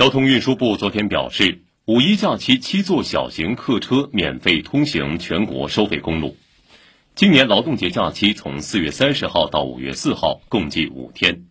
交通运输部昨天表示五一假期七座小型客车免费通行全国收费公路。今年劳动节假期从四月三十号到五月四号共计五天。